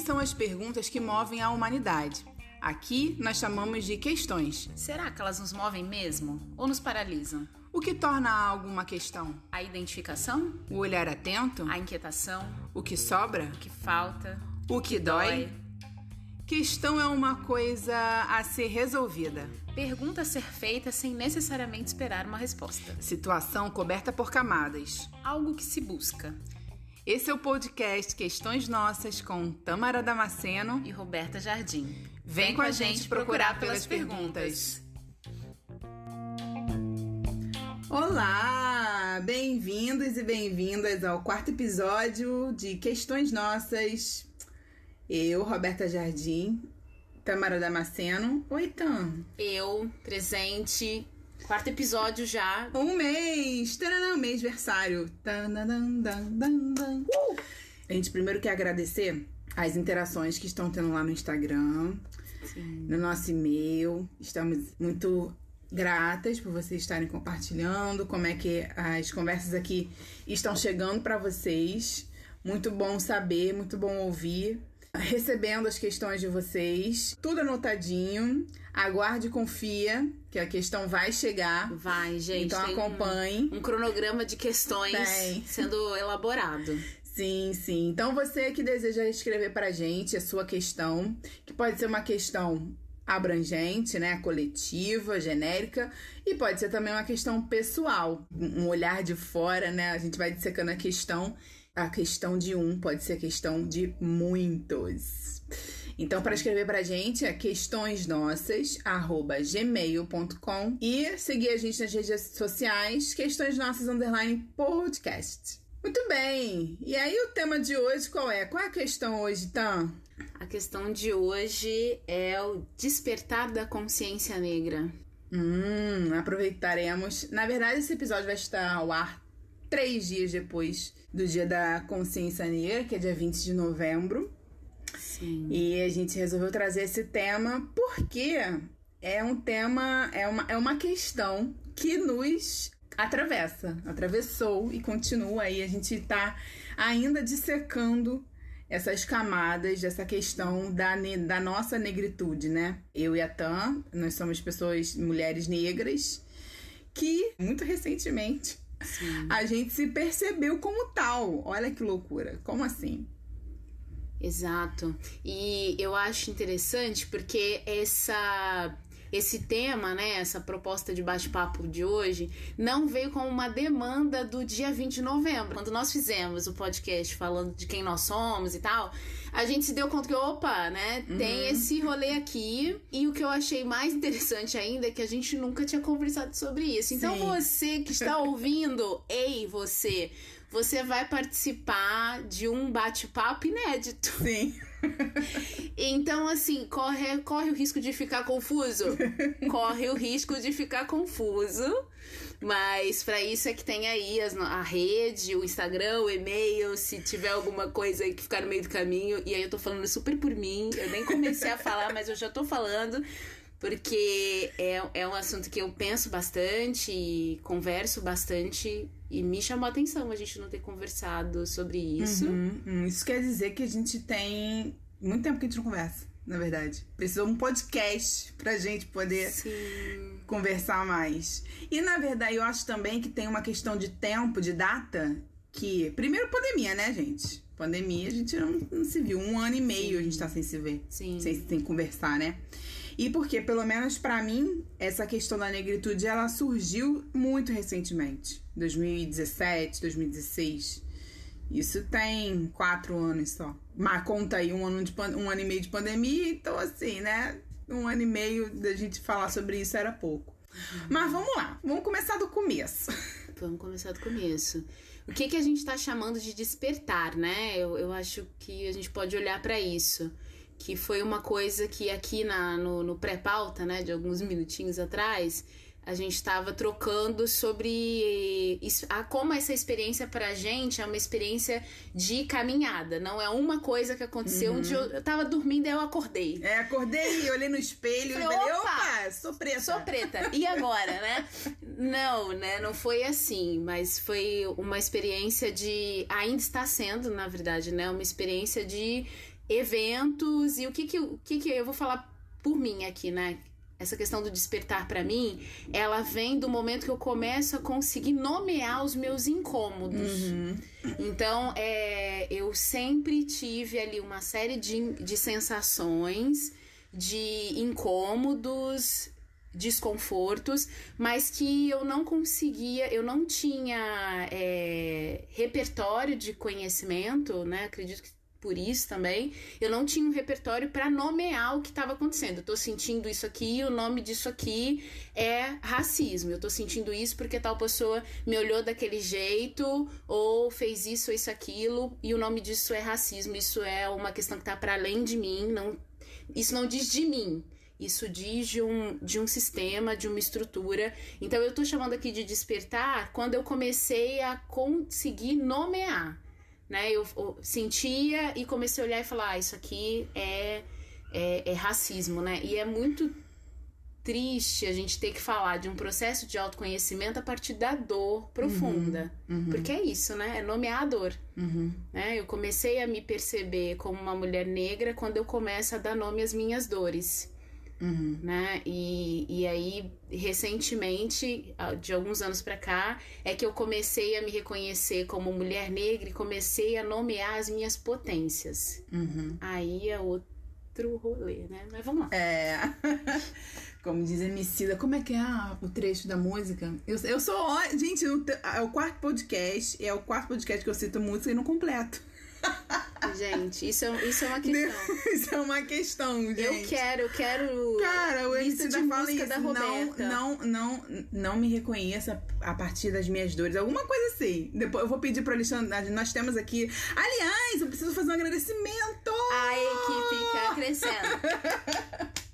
que são as perguntas que movem a humanidade. Aqui nós chamamos de questões. Será que elas nos movem mesmo ou nos paralisam? O que torna algo uma questão? A identificação? O olhar atento? A inquietação? O que sobra? O que falta? O que dói? Questão é uma coisa a ser resolvida. Pergunta a ser feita sem necessariamente esperar uma resposta. Situação coberta por camadas. Algo que se busca. Esse é o podcast Questões Nossas com Tamara Damasceno E Roberta Jardim. Vem com a gente procurar pelas perguntas. Olá! Bem-vindos e bem-vindas ao quarto episódio de Questões Nossas. Eu, Roberta Jardim, Tamara Damasceno. Oi, Tam. Eu, presente. Quarto episódio já. Um mês! Taranã, mês versário. Tananandandandam. Uh! A gente primeiro quer agradecer as interações que estão tendo lá no Instagram, Sim. no nosso e-mail. Estamos muito gratas por vocês estarem compartilhando, como é que as conversas aqui estão chegando para vocês. Muito bom saber, muito bom ouvir. Recebendo as questões de vocês, tudo anotadinho. Aguarde e confia que a questão vai chegar. Vai, gente. Então acompanhe. Um, um cronograma de questões Tem. sendo elaborado. Sim, sim. Então você que deseja escrever pra gente a sua questão, que pode ser uma questão abrangente, né, coletiva, genérica, e pode ser também uma questão pessoal, um olhar de fora, né? A gente vai dissecando a questão, a questão de um pode ser a questão de muitos. Então, para escrever pra gente é questõesnossas@gmail.com e seguir a gente nas redes sociais, questões nossas underline podcast. Muito bem. E aí o tema de hoje qual é? Qual é a questão hoje, Tam? A questão de hoje é o despertar da consciência negra. Hum, aproveitaremos. Na verdade, esse episódio vai estar ao ar três dias depois do Dia da Consciência Negra, que é dia 20 de novembro. Sim. E a gente resolveu trazer esse tema porque é um tema, é uma, é uma questão que nos atravessa, atravessou e continua aí. A gente tá ainda dissecando essas camadas dessa questão da, da nossa negritude, né? Eu e a Tan, nós somos pessoas, mulheres negras, que muito recentemente Sim. a gente se percebeu como tal. Olha que loucura. Como assim? Exato. E eu acho interessante porque essa esse tema, né, essa proposta de bate-papo de hoje, não veio como uma demanda do dia 20 de novembro. Quando nós fizemos o podcast falando de quem nós somos e tal, a gente se deu conta que, opa, né, tem esse rolê aqui. E o que eu achei mais interessante ainda é que a gente nunca tinha conversado sobre isso. Então Sim. você que está ouvindo, ei, você, você vai participar de um bate-papo inédito. Sim. Então, assim, corre, corre o risco de ficar confuso? corre o risco de ficar confuso. Mas pra isso é que tem aí as a rede, o Instagram, o e-mail, se tiver alguma coisa aí que ficar no meio do caminho. E aí eu tô falando super por mim. Eu nem comecei a falar, mas eu já tô falando. Porque é, é um assunto que eu penso bastante e converso bastante. E me chamou a atenção a gente não ter conversado sobre isso. Hum, hum, isso quer dizer que a gente tem muito tempo que a gente não conversa, na verdade. Precisou um podcast pra gente poder Sim. conversar mais. E na verdade, eu acho também que tem uma questão de tempo, de data, que. Primeiro, pandemia, né, gente? Pandemia, a gente não, não se viu. Um ano e meio a gente tá sem se ver. Sim. Sem, sem conversar, né? E porque, pelo menos pra mim, essa questão da negritude ela surgiu muito recentemente. 2017, 2016. Isso tem quatro anos só. Mas conta aí um ano, de, um ano e meio de pandemia, então assim, né? Um ano e meio da gente falar sobre isso era pouco. Mas vamos lá, vamos começar do começo. Vamos começar do começo. O que, que a gente tá chamando de despertar, né? Eu, eu acho que a gente pode olhar para isso. Que foi uma coisa que aqui na, no, no pré-pauta, né, de alguns minutinhos atrás, a gente estava trocando sobre isso- a, como essa experiência pra gente é uma experiência de caminhada. Não é uma coisa que aconteceu um dia. Eu, eu tava dormindo e eu acordei. É, acordei, olhei no espelho e falei, opa! opa, sou preta. Sou preta. E agora, né? Não, né? Não foi assim, mas foi uma experiência de. Ainda está sendo, na verdade, né? Uma experiência de eventos e o que que, o que que eu vou falar por mim aqui, né? Essa questão do despertar para mim, ela vem do momento que eu começo a conseguir nomear os meus incômodos. Uhum. Então, é, eu sempre tive ali uma série de, de sensações, de incômodos, desconfortos, mas que eu não conseguia, eu não tinha é, repertório de conhecimento, né? Acredito que por isso também, eu não tinha um repertório para nomear o que estava acontecendo. Eu tô sentindo isso aqui, o nome disso aqui é racismo. Eu tô sentindo isso porque tal pessoa me olhou daquele jeito ou fez isso ou isso aquilo e o nome disso é racismo. Isso é uma questão que tá para além de mim, não isso não diz de mim. Isso diz de um, de um sistema, de uma estrutura. Então, eu tô chamando aqui de despertar quando eu comecei a conseguir nomear né? Eu, eu, sentia e comecei a olhar e falar, ah, isso aqui é, é, é, racismo, né? E é muito triste a gente ter que falar de um processo de autoconhecimento a partir da dor profunda. Uhum, uhum. Porque é isso, né? É nomear a dor. Uhum. Né? Eu comecei a me perceber como uma mulher negra quando eu começo a dar nome às minhas dores. Uhum. Né? E, e aí, recentemente, de alguns anos para cá, é que eu comecei a me reconhecer como mulher negra e comecei a nomear as minhas potências. Uhum. Aí é outro rolê, né? Mas vamos lá. É. Como diz Emicida, como é que é o trecho da música? Eu, eu sou. Gente, é o quarto podcast, é o quarto podcast que eu cito música e não completo. Gente, isso é, isso é uma questão. isso é uma questão, gente. Eu quero, eu quero. Cara, o MC da fala isso. Da não, não, não, não me reconheça a partir das minhas dores. Alguma coisa assim. Depois eu vou pedir pro Alexandre. Nós temos aqui. Aliás, eu preciso fazer um agradecimento. A equipe fica crescendo.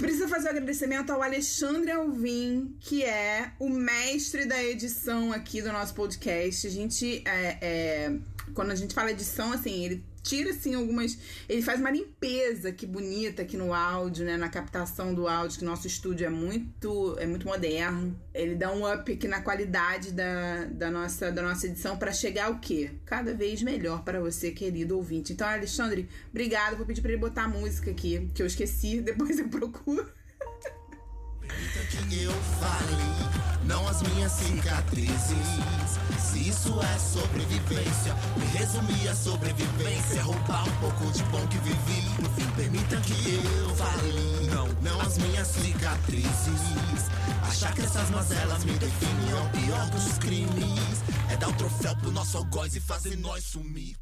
Precisa fazer um agradecimento ao Alexandre Alvim, que é o mestre da edição aqui do nosso podcast. A gente é, é quando a gente fala edição, assim, ele tira assim algumas. Ele faz uma limpeza que bonita aqui no áudio, né? Na captação do áudio, que nosso estúdio é muito, é muito moderno. Ele dá um up aqui na qualidade da, da, nossa, da nossa edição para chegar o quê? Cada vez melhor para você, querido ouvinte. Então, Alexandre, obrigado. Vou pedir para ele botar a música aqui, que eu esqueci, depois eu procuro. Que eu falei, não as minhas cicatrizes. Se isso é sobrevivência, me resumir a sobrevivência. Roubar um pouco de bom que vivi. No fim, permita que eu fale. Não, não as minhas cicatrizes. Achar que essas mazelas me definem é o pior dos crimes. É dar o um troféu pro nosso algoz e fazer nós sumir.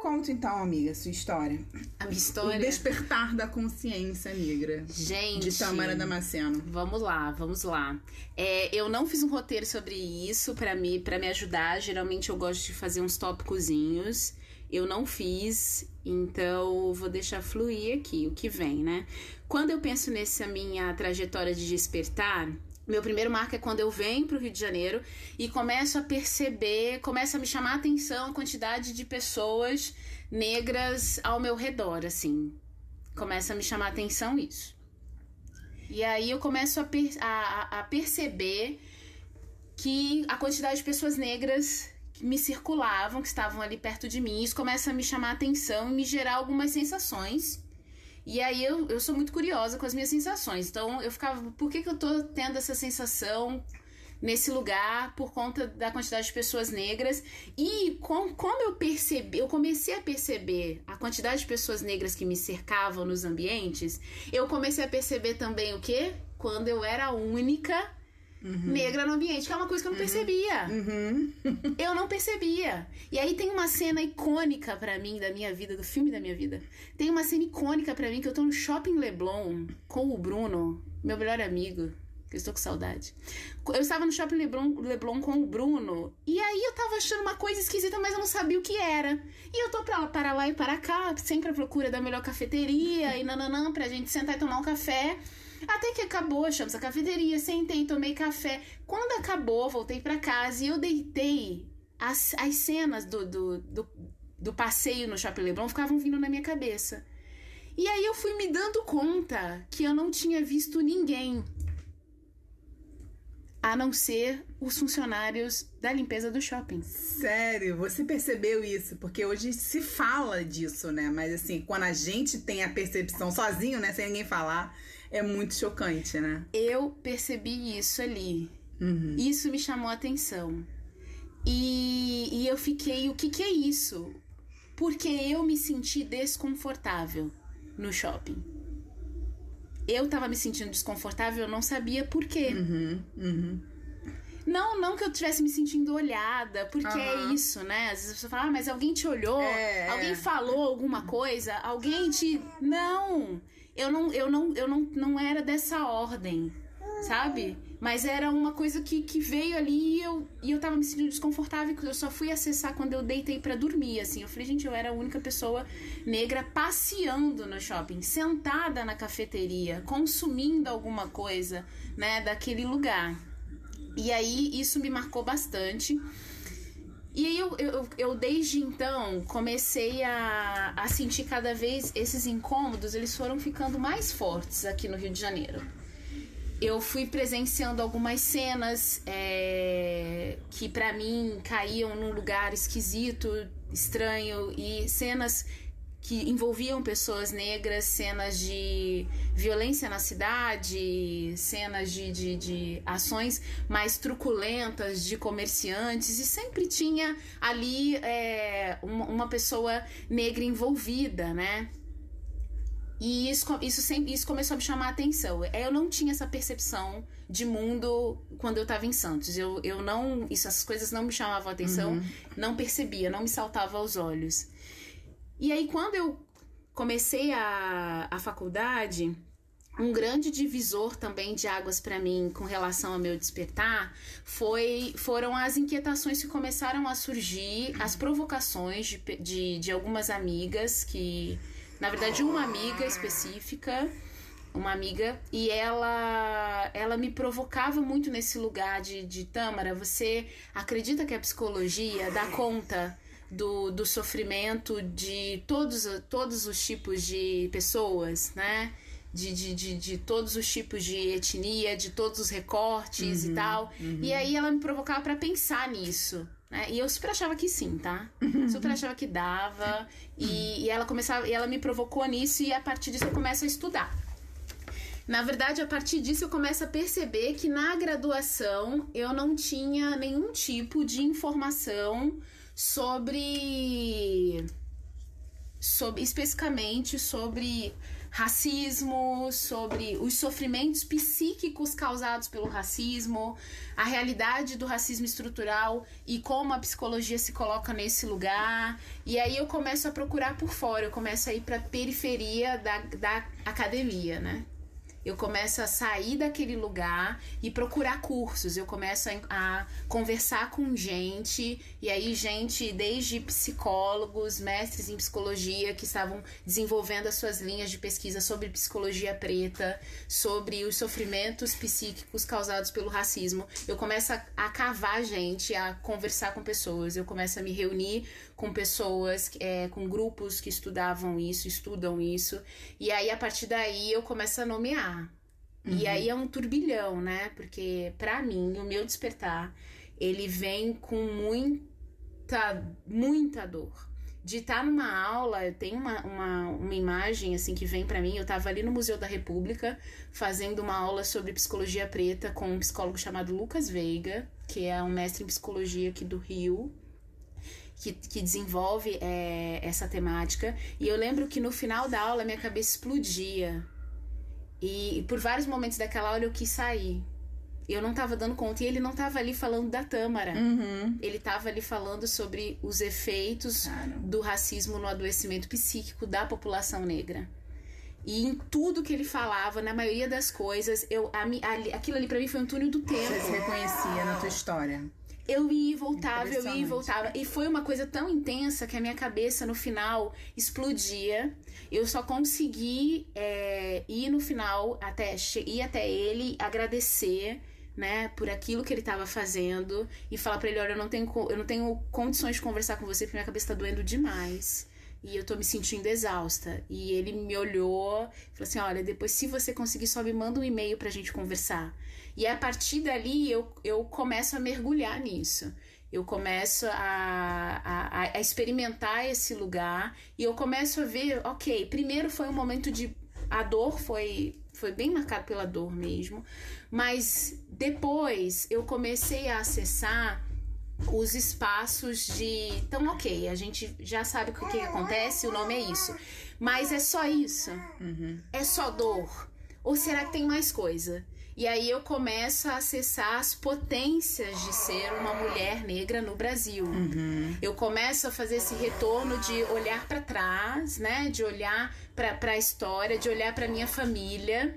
Conta então, amiga, sua história. A minha história. O despertar da consciência negra. Gente. De Tamara Damasceno. Vamos lá, vamos lá. É, eu não fiz um roteiro sobre isso para me, pra me ajudar. Geralmente eu gosto de fazer uns tópicozinhos. Eu não fiz, então vou deixar fluir aqui o que vem, né? Quando eu penso nessa minha trajetória de despertar, meu primeiro marco é quando eu venho para o Rio de Janeiro e começo a perceber, começa a me chamar a atenção a quantidade de pessoas negras ao meu redor, assim. Começa a me chamar a atenção isso. E aí eu começo a, per a, a perceber que a quantidade de pessoas negras que me circulavam, que estavam ali perto de mim, isso começa a me chamar a atenção e me gerar algumas sensações e aí eu, eu sou muito curiosa com as minhas sensações. Então eu ficava, por que, que eu tô tendo essa sensação nesse lugar por conta da quantidade de pessoas negras? E com, como eu percebi, eu comecei a perceber a quantidade de pessoas negras que me cercavam nos ambientes, eu comecei a perceber também o quê? Quando eu era única Uhum. negra no ambiente, que é uma coisa que eu não uhum. percebia. Uhum. eu não percebia. E aí tem uma cena icônica para mim da minha vida, do filme da minha vida. Tem uma cena icônica para mim que eu tô no shopping Leblon com o Bruno, meu melhor amigo. Que eu estou com saudade. Eu estava no shopping Leblon, Leblon com o Bruno. E aí eu tava achando uma coisa esquisita, mas eu não sabia o que era. E eu tô pra, para lá e para cá, sempre à procura da melhor cafeteria e nananã, pra gente sentar e tomar um café. Até que acabou, achamos a cafeteria, sentei, tomei café. Quando acabou, voltei para casa e eu deitei. As, as cenas do, do, do, do passeio no Shopping Leblon ficavam vindo na minha cabeça. E aí eu fui me dando conta que eu não tinha visto ninguém. a não ser os funcionários da limpeza do shopping. Sério, você percebeu isso? Porque hoje se fala disso, né? Mas assim, quando a gente tem a percepção sozinho, né, sem ninguém falar, é muito chocante, né? Eu percebi isso ali. Uhum. Isso me chamou a atenção. E, e eu fiquei, o que, que é isso? Porque eu me senti desconfortável no shopping. Eu tava me sentindo desconfortável, eu não sabia por quê. Uhum, uhum. Não, não que eu tivesse me sentindo olhada, porque é Aham. isso, né? Às vezes você fala, ah, mas alguém te olhou, É, alguém é. falou alguma coisa, alguém te. Não! Eu não, eu não, eu não, não era dessa ordem, sabe? Mas era uma coisa que, que veio ali e eu, e eu tava me sentindo desconfortável, que eu só fui acessar quando eu deitei pra dormir, assim. Eu falei, gente, eu era a única pessoa negra passeando no shopping, sentada na cafeteria, consumindo alguma coisa, né, daquele lugar. E aí isso me marcou bastante. E aí eu, eu, eu desde então comecei a, a sentir cada vez esses incômodos, eles foram ficando mais fortes aqui no Rio de Janeiro. Eu fui presenciando algumas cenas é, que pra mim caíam num lugar esquisito, estranho, e cenas que envolviam pessoas negras, cenas de violência na cidade, cenas de, de, de ações mais truculentas de comerciantes, e sempre tinha ali é, uma, uma pessoa negra envolvida, né? E isso, isso, sempre, isso começou a me chamar a atenção. Eu não tinha essa percepção de mundo quando eu tava em Santos. Eu, eu não. Isso, essas coisas não me chamavam a atenção, Uhum. não percebia, não me saltava aos olhos. E aí, quando eu comecei a, a faculdade, um grande divisor também de águas para mim com relação ao meu despertar foi, foram as inquietações que começaram a surgir, as provocações de, de, de algumas amigas que. Na verdade, uma amiga específica uma amiga e ela ela me provocava muito nesse lugar de, de Tâmara você acredita que a psicologia dá conta do, do sofrimento de todos, todos os tipos de pessoas né de, de, de, de todos os tipos de etnia de todos os recortes e tal e aí ela me provocava para pensar nisso né? E eu super achava que sim, tá? Super achava que dava. E, e ela começava, e ela me provocou nisso, e a partir disso eu começo a estudar. Na verdade, a partir disso eu começo a perceber que na graduação eu não tinha nenhum tipo de informação sobre. sobre especificamente sobre racismo, sobre os sofrimentos psíquicos causados pelo racismo, a realidade do racismo estrutural e como a psicologia se coloca nesse lugar. E aí eu começo a procurar por fora, eu começo a ir para a periferia da, da academia, né? Eu começo a sair daquele lugar e procurar cursos. Eu começo a, a conversar com gente, e aí, gente, desde psicólogos, mestres em psicologia que estavam desenvolvendo as suas linhas de pesquisa sobre psicologia preta, sobre os sofrimentos psíquicos causados pelo racismo. Eu começo a, a cavar gente, a conversar com pessoas. Eu começo a me reunir com pessoas, é, com grupos que estudavam isso, estudam isso. E aí, a partir daí, eu começo a nomear. E aí é um turbilhão, né? Porque, pra mim, o meu despertar, ele vem com muita, muita dor. De estar numa aula, eu tenho uma, uma, uma imagem, assim, que vem pra mim. Eu tava ali no Museu da República, fazendo uma aula sobre psicologia preta com um psicólogo chamado Lucas Veiga, que é um mestre em psicologia aqui do Rio que, que desenvolve é, essa temática. E eu lembro que no final da aula minha cabeça explodia. E, por vários momentos daquela aula eu quis sair. Eu não tava dando conta. E ele não tava ali falando da Tâmara. Uhum. Ele tava ali falando sobre os efeitos Cara. do racismo no adoecimento psíquico da população negra. E em tudo que ele falava, na maioria das coisas, eu, a, ali- aquilo ali pra mim foi um túnel do tempo. Você se reconhecia na tua história. Eu ia e voltava, eu ia e voltava. E foi uma coisa tão intensa que a minha cabeça no final explodia. Eu só consegui é, ir no final, até ir até ele, agradecer. Né, por aquilo que ele estava fazendo e falar pra ele, olha, eu não tenho eu não tenho condições de conversar com você porque minha cabeça tá doendo demais. e eu tô me sentindo exausta. E ele me olhou, falou assim: olha, depois se você conseguir, só me manda um e-mail pra gente conversar. E a partir dali eu, eu começo a mergulhar nisso. Eu começo a, a, a experimentar esse lugar e eu começo a ver, ok, primeiro foi um momento de. A dor foi, foi bem marcado pela dor mesmo, mas depois eu comecei a acessar os espaços de. Então, ok, a gente já sabe o que, que acontece, o nome é isso. Mas é só isso? Uhum. É só dor? Ou será que tem mais coisa? E aí eu começo a acessar as potências de ser uma mulher negra no Brasil. Uhum. Eu começo a fazer esse retorno de olhar para trás, né? De olhar para a história, de olhar para minha família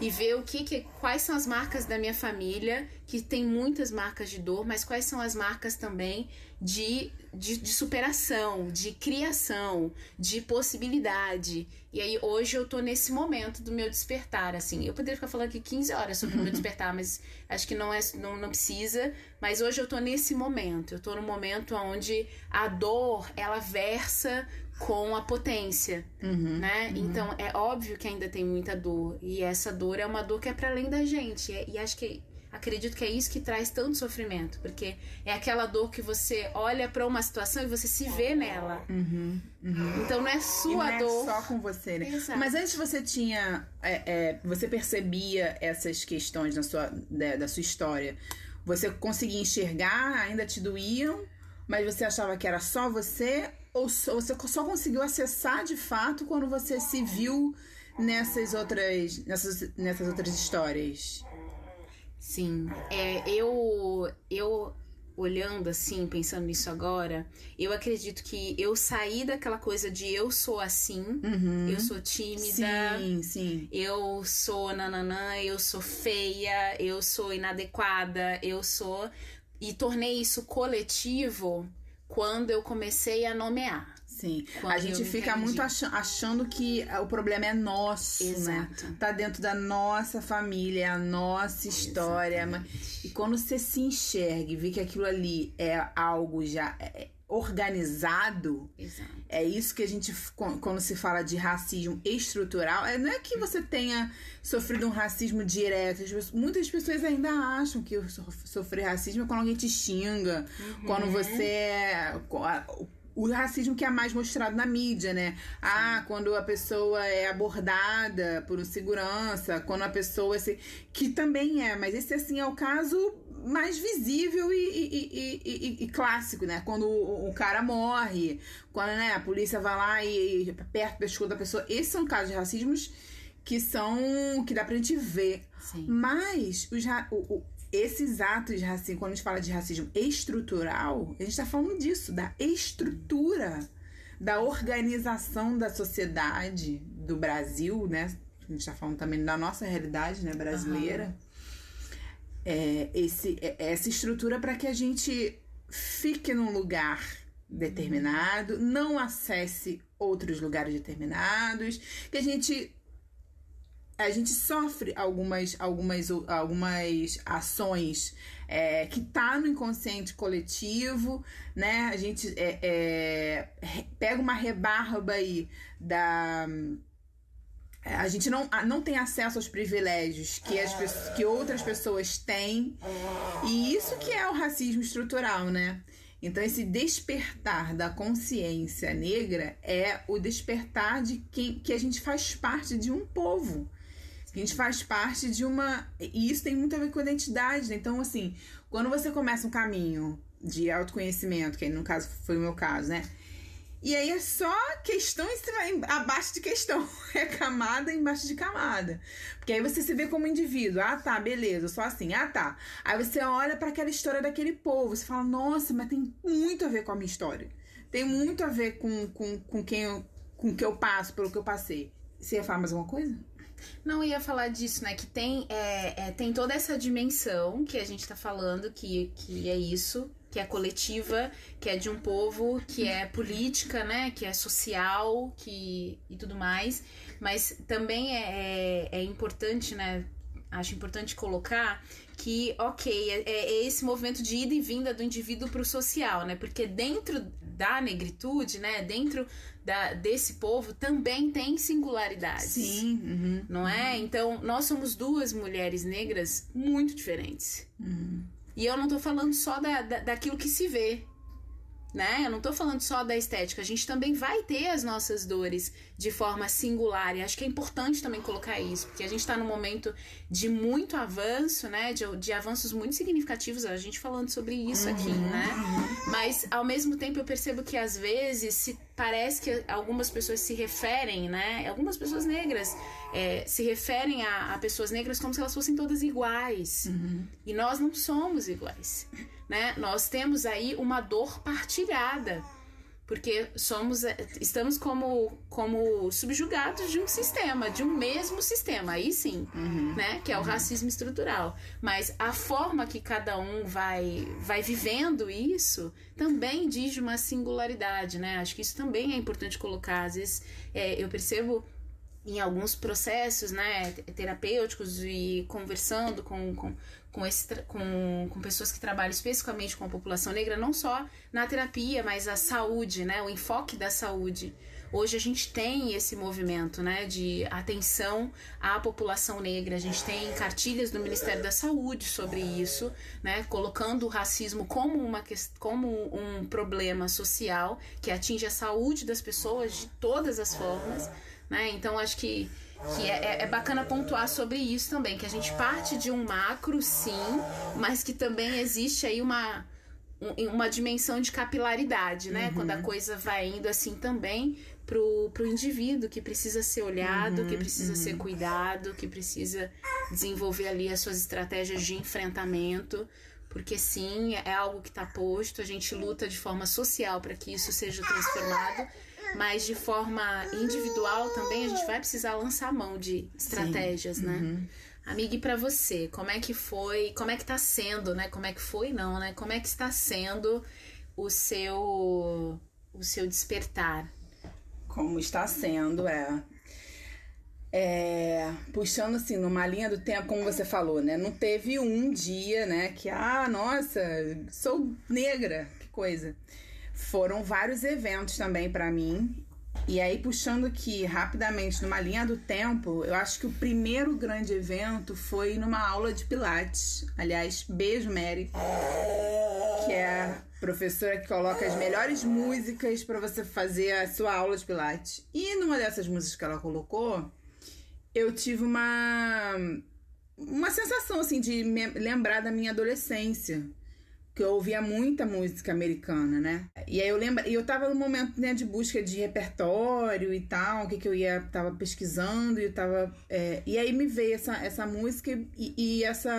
e ver o que, que quais são as marcas da minha família, que tem muitas marcas de dor, mas quais são as marcas também de, de, de, superação, de criação, de possibilidade. E aí hoje eu tô nesse momento do meu despertar, assim. Eu poderia ficar falando aqui 15 horas sobre o meu despertar, mas acho que não é não, não precisa, mas hoje eu tô nesse momento. Eu tô no momento onde a dor, ela versa com a potência, uhum, né? Uhum. Então é óbvio que ainda tem muita dor e essa dor é uma dor que é para além da gente e acho que acredito que é isso que traz tanto sofrimento, porque é aquela dor que você olha para uma situação e você se vê nela. Uhum, uhum. Então não é sua e não é dor. só com você, né? Exato. Mas antes você tinha, é, é, você percebia essas questões na sua, da, da sua história. Você conseguia enxergar, ainda te doíam, mas você achava que era só você ou só, você só conseguiu acessar de fato quando você se viu nessas outras nessas, nessas outras histórias? Sim, é, eu eu olhando assim, pensando nisso agora, eu acredito que eu saí daquela coisa de eu sou assim, uhum. eu sou tímida, sim, sim. eu sou nananã, eu sou feia, eu sou inadequada, eu sou e tornei isso coletivo quando eu comecei a nomear. Sim. Quando a gente fica muito achando que o problema é nosso, Exato. né? Tá dentro da nossa família, é a nossa história. Exatamente. E quando você se enxerga e vê que aquilo ali é algo já organizado, Exato. é isso que a gente, quando se fala de racismo estrutural, é, não é que você tenha sofrido um racismo direto. Muitas pessoas ainda acham que sofrer racismo é quando alguém te xinga, uhum. quando você é o racismo que é mais mostrado na mídia, né? Ah, quando a pessoa é abordada por um segurança, quando a pessoa se. Que também é, mas esse assim é o caso mais visível e, e, e, e clássico, né? Quando o, o, cara morre, quando né, a polícia vai lá e, perto do pescoço da pessoa. Esses são casos de racismos que são. que dá pra gente ver. Sim. Mas os, o, esses atos de racismo, quando a gente fala de racismo estrutural, a gente está falando disso, da estrutura, da organização da sociedade do Brasil, né? A gente está falando também da nossa realidade né, brasileira. Uhum. É, esse, é, essa estrutura para que a gente fique num lugar determinado, não acesse outros lugares determinados, que a gente a gente sofre algumas, algumas, algumas ações é, que tá no inconsciente coletivo, né? A gente é, é, pega uma rebarba aí da a gente não, não tem acesso aos privilégios que, as, que outras pessoas têm. E isso que é o racismo estrutural, né? Então, esse despertar da consciência negra é o despertar de quem, que a gente faz parte de um povo. A gente faz parte de uma. E isso tem muito a ver com a identidade, né? Então, assim, quando você começa um caminho de autoconhecimento, que no caso foi o meu caso, né? E aí é só questão em cima, abaixo de questão. É camada embaixo de camada. Porque aí você se vê como indivíduo. Ah, tá, beleza, sou assim. Ah, tá. Aí você olha para aquela história daquele povo. Você fala, nossa, mas tem muito a ver com a minha história. Tem muito a ver com, com, com quem eu, com que eu passo, pelo que eu passei. Você ia falar mais alguma coisa? Não ia falar disso, né? Que tem, é, é, tem toda essa dimensão que a gente tá falando, que, que é isso, que é coletiva, que é de um povo, que é política, né? Que é social, que e tudo mais. Mas também é, é, é importante, né? Acho importante colocar que, ok, é, é esse movimento de ida e vinda do indivíduo para o social, né? Porque dentro da negritude, né? Dentro da, desse povo também tem singularidades. Sim. Uhum, não é? Então, nós somos duas mulheres negras muito diferentes. Uhum. E eu não tô falando só da, da, daquilo que se vê, né? Eu não tô falando só da estética, a gente também vai ter as nossas dores de forma singular. E acho que é importante também colocar isso, porque a gente tá num momento de muito avanço, né? De, de avanços muito significativos, a gente falando sobre isso aqui, Uhum, né? Mas ao mesmo tempo eu percebo que às vezes se parece que algumas pessoas se referem, né? Algumas pessoas negras é, se referem a, a pessoas negras como se elas fossem todas iguais. E nós não somos iguais né? Nós temos aí uma dor partilhada, porque somos estamos como como subjugados de um sistema, de um mesmo sistema, aí sim, uhum. né? Que é o racismo estrutural. Mas a forma que cada um vai vai vivendo isso também diz uma singularidade, né? Acho que isso também é importante colocar. Às vezes é, eu percebo em alguns processos né, terapêuticos e conversando com, com, com, esse, com, com pessoas que trabalham especificamente com a população negra, não só na terapia, mas a saúde, né, o enfoque da saúde. Hoje a gente tem esse movimento né, de atenção à população negra, a gente tem cartilhas do Ministério da Saúde sobre isso, né, colocando o racismo como, uma, como um problema social que atinge a saúde das pessoas de todas as formas. Né? Então acho que, que é, é, bacana pontuar sobre isso também, que a gente parte de um macro, sim, mas que também existe aí uma, uma dimensão de capilaridade, né? Uhum. Quando a coisa vai indo assim também pro, pro indivíduo que precisa ser olhado, uhum, que precisa uhum. ser cuidado, que precisa desenvolver ali as suas estratégias de enfrentamento. Porque sim, é algo que está posto, a gente luta de forma social para que isso seja transformado mas de forma individual também a gente vai precisar lançar mão de estratégias, Sim. né? Uhum. Amiga, e para você, como é que foi, como é que tá sendo, né? Como é que foi não, né? Como é que está sendo o seu o seu despertar? Como está sendo, é. É, puxando assim numa linha do tempo, como você falou, né? Não teve um dia, né, que ah, nossa, sou negra, que coisa foram vários eventos também para mim. E aí, puxando aqui rapidamente numa linha do tempo, eu acho que o primeiro grande evento foi numa aula de Pilates. Aliás, beijo, Mary, que é a professora que coloca as melhores músicas para você fazer a sua aula de Pilates. E numa dessas músicas que ela colocou, eu tive uma uma sensação assim de lembrar da minha adolescência que eu ouvia muita música americana, né? E aí eu lembro, e eu tava no momento né, de busca de repertório e tal, o que, que eu ia tava pesquisando e tava é, e aí me veio essa, essa música e, e, essa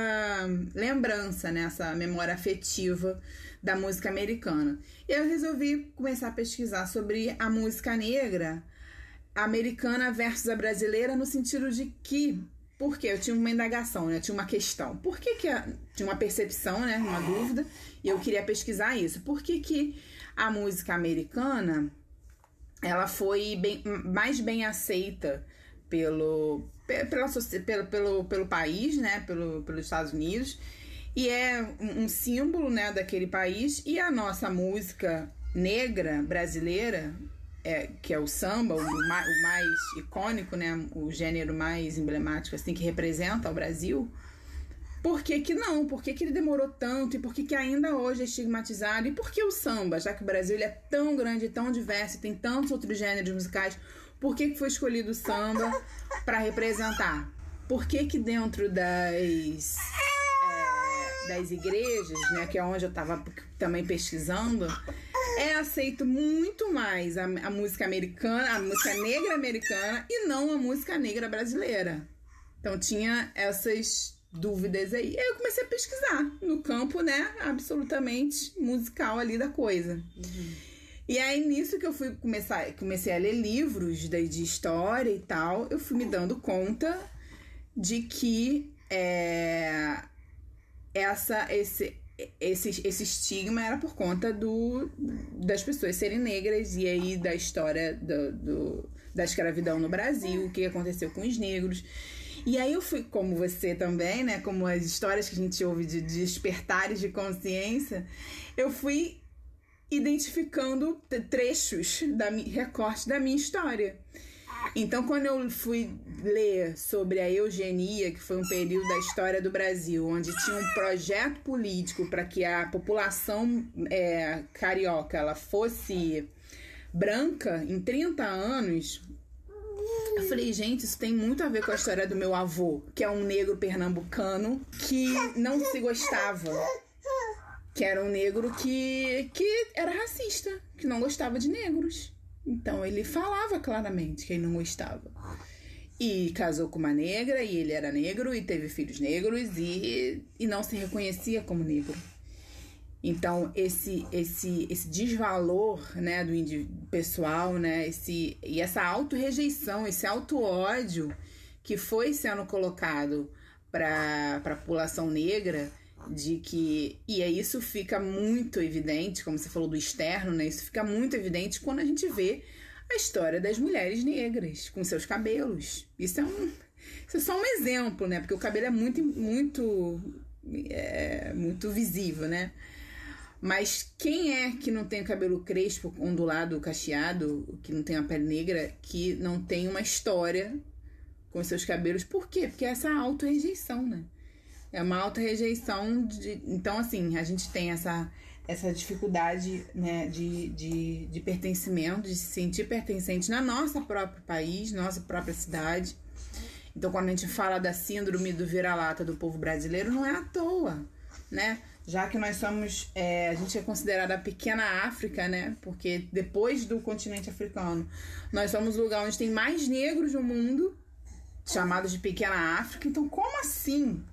lembrança, né, essa memória afetiva da música americana. E eu resolvi começar a pesquisar sobre a música negra americana versus a brasileira no sentido de que porque eu tinha uma indagação, né? Eu tinha uma questão. Por que, que a, tinha uma percepção, né? Uma dúvida, e eu queria pesquisar isso. Por que, que a música americana ela foi bem, mais bem aceita pelo, pela, pelo, pelo, pelo país, né? Pelo, pelos Estados Unidos. E é um símbolo né, daquele país. E a nossa música negra brasileira é, que é o samba, o mais, o mais, icônico, né? O gênero mais emblemático, assim, que representa o Brasil. Por que, que não? Por que, que ele demorou tanto? E por que, que ainda hoje é estigmatizado? E por que o samba, já que o Brasil é tão grande, tão diverso, tem tantos outros gêneros musicais, por que, que foi escolhido o samba para representar? Por que, que dentro das, é, das igrejas, né, que é onde eu estava também pesquisando, é aceito muito mais a, a, música americana, a música negra americana e não a música negra brasileira. Então tinha essas dúvidas aí. Eu comecei a pesquisar no campo, né, absolutamente musical ali da coisa. Uhum. E aí nisso que eu fui começar, comecei a ler livros de, de história e tal, eu fui me dando conta de que é, essa esse esse, esse estigma era por conta do, das pessoas serem negras e aí da história do, do, da escravidão no Brasil, o que aconteceu com os negros. E aí eu fui, como você também, né? Como as histórias que a gente ouve de, de despertares de consciência, eu fui identificando trechos, da, recortes da minha história. Então, quando eu fui ler sobre a eugenia, que foi um período da história do Brasil, onde tinha um projeto político para que a população é, carioca ela fosse branca em 30 anos, eu falei, gente, isso tem muito a ver com a história do meu avô, que é um negro pernambucano que não se gostava. Que era um negro que, que era racista, que não gostava de negros. Então ele falava claramente que ele não gostava. E casou com uma negra, e ele era negro, e teve filhos negros, e, e não se reconhecia como negro. Então, esse esse esse desvalor, né, do pessoal, né, esse e essa auto-rejeição, esse auto-ódio que foi sendo colocado para a população negra, de que e aí isso fica muito evidente, como você falou do externo, né? Isso fica muito evidente quando a gente vê a história das mulheres negras com seus cabelos. Isso é um isso é só um exemplo, né? Porque o cabelo é muito muito é, muito visível, né? Mas quem é que não tem cabelo crespo, ondulado, cacheado, que não tem a pele negra, que não tem uma história com seus cabelos? Por quê? Porque é essa auto-rejeição, né? É uma auto-rejeição. De... Então, assim, a gente tem essa, essa dificuldade né, de, de, de pertencimento, de se sentir pertencente na nossa próprio país, nossa própria cidade. Então, quando a gente fala da síndrome do vira-lata do povo brasileiro, não é à toa, né? Já que nós somos, é, a gente é considerada a pequena África, né? Porque depois do continente africano, nós somos o lugar onde tem mais negros no mundo, chamados de pequena África. Então, como assim